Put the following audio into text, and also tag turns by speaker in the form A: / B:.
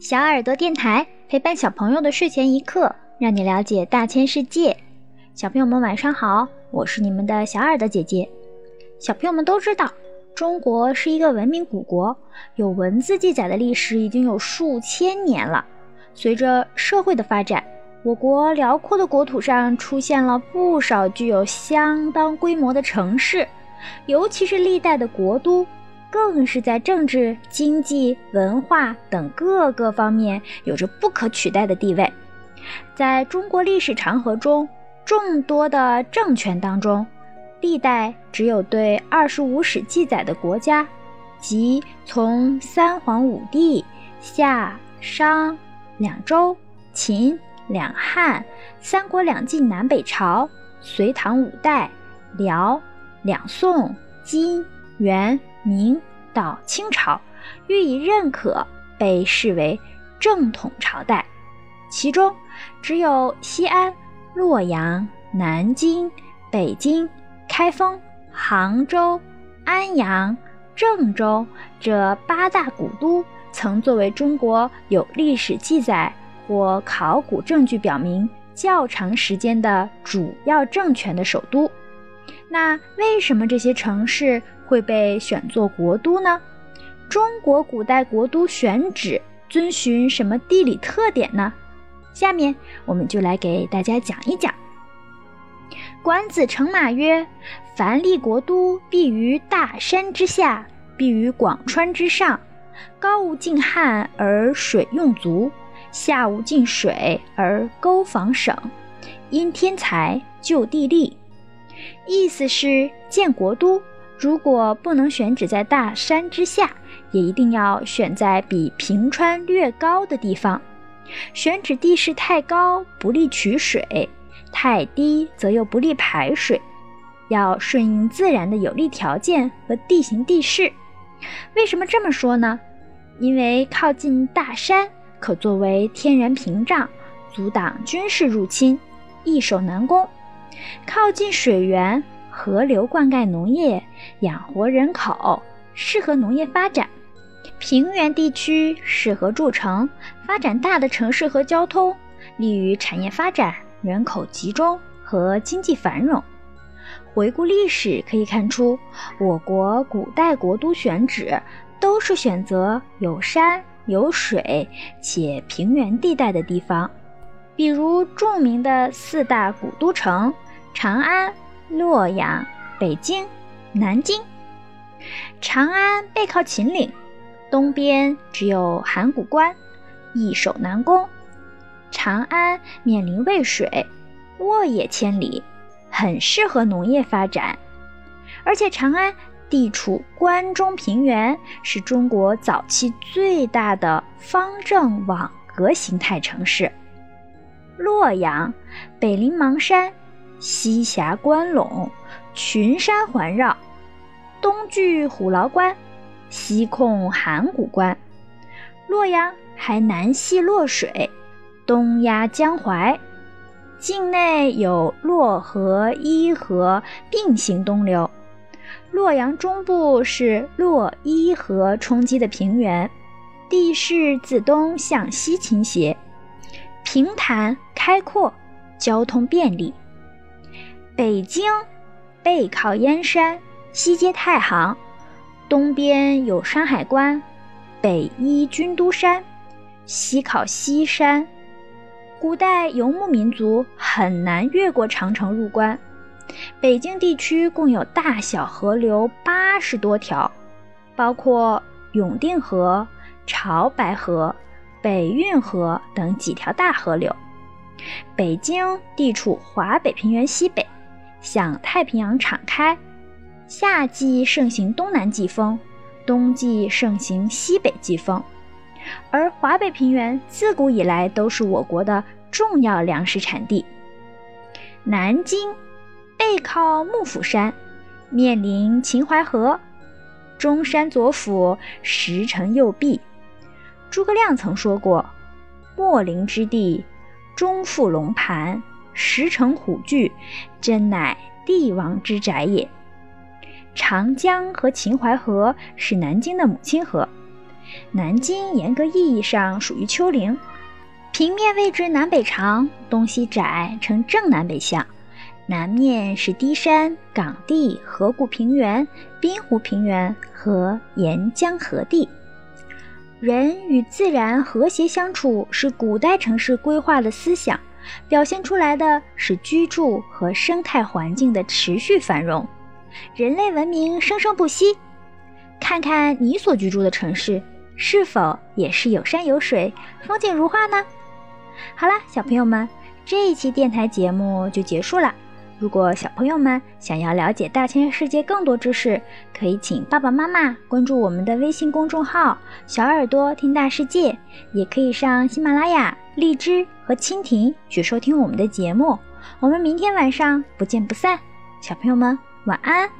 A: 小耳朵电台陪伴小朋友的睡前一刻，让你了解大千世界。小朋友们晚上好，我是你们的小耳朵姐姐。小朋友们都知道，中国是一个文明古国，有文字记载的历史已经有数千年了。随着社会的发展，我国辽阔的国土上出现了不少具有相当规模的城市，尤其是历代的国都。更是在政治、经济、文化等各个方面有着不可取代的地位。在中国历史长河中，众多的政权当中，历代只有对二十五史记载的国家，即从三皇五帝、夏、商、两周、秦、两汉、三国两晋南北朝、隋唐五代、辽、两宋、金、元。明到清朝，予以认可，被视为正统朝代。其中，只有西安、洛阳、南京、北京、开封、杭州、安阳、郑州这八大古都，曾作为中国有历史记载或考古证据表明较长时间的主要政权的首都。那为什么这些城市？会被选作国都呢？中国古代国都选址遵循什么地理特点呢？下面我们就来给大家讲一讲。管子乘马曰：“凡立国都，必于大山之下，必于广川之上。高无尽汉而水用足，下无尽水而沟防省。因天才，就地利。”意思是建国都。如果不能选址在大山之下，也一定要选在比平川略高的地方。选址地势太高不利取水，太低则又不利排水，要顺应自然的有利条件和地形地势。为什么这么说呢？因为靠近大山，可作为天然屏障，阻挡军事入侵，易守难攻；靠近水源。河流灌溉农业，养活人口，适合农业发展；平原地区适合筑城，发展大的城市和交通，利于产业发展、人口集中和经济繁荣。回顾历史可以看出，我国古代国都选址都是选择有山有水且平原地带的地方，比如著名的四大古都城长安。洛阳、北京、南京。长安背靠秦岭，东边只有函谷关，易守难攻。长安面临渭水，沃野千里，很适合农业发展。而且长安地处关中平原，是中国早期最大的方正网格形态城市。洛阳北临邙山。西峡关陇，群山环绕，东距虎牢关，西控函谷关。洛阳还南系洛水，东压江淮，境内有洛河、伊河并行东流。洛阳中部是洛伊河冲积的平原，地势自东向西倾斜，平坦开阔，交通便利。北京背靠燕山，西接太行，东边有山海关，北依军都山，西靠西山。古代游牧民族很难越过长城入关。北京地区共有大小河流八十多条，包括永定河、潮白河、北运河等几条大河流。北京地处华北平原西北。向太平洋敞开，夏季盛行东南季风，冬季盛行西北季风。而华北平原自古以来都是我国的重要粮食产地。南京背靠幕府山，面临秦淮河，中山左辅，石城右壁。诸葛亮曾说过：“秣陵之地，中附龙盘。”石城虎踞，真乃帝王之宅也。长江和秦淮河是南京的母亲河，南京严格意义上属于丘陵，平面位置南北长，东西窄，呈正南北向。南面是低山、岗地、河谷平原、滨湖平原和沿江河地。人与自然和谐相处是古代城市规划的思想，表现出来的是居住和生态环境的持续繁荣，人类文明生生不息。看看你所居住的城市，是否也是有山有水、风景如画呢？好了，小朋友们，这一期电台节目就结束了。如果小朋友们想要了解大千世界更多知识，可以请爸爸妈妈关注我们的微信公众号“小耳朵听大世界”，也可以上喜马拉雅、荔枝和蜻蜓去收听我们的节目。我们明天晚上不见不散，小朋友们晚安。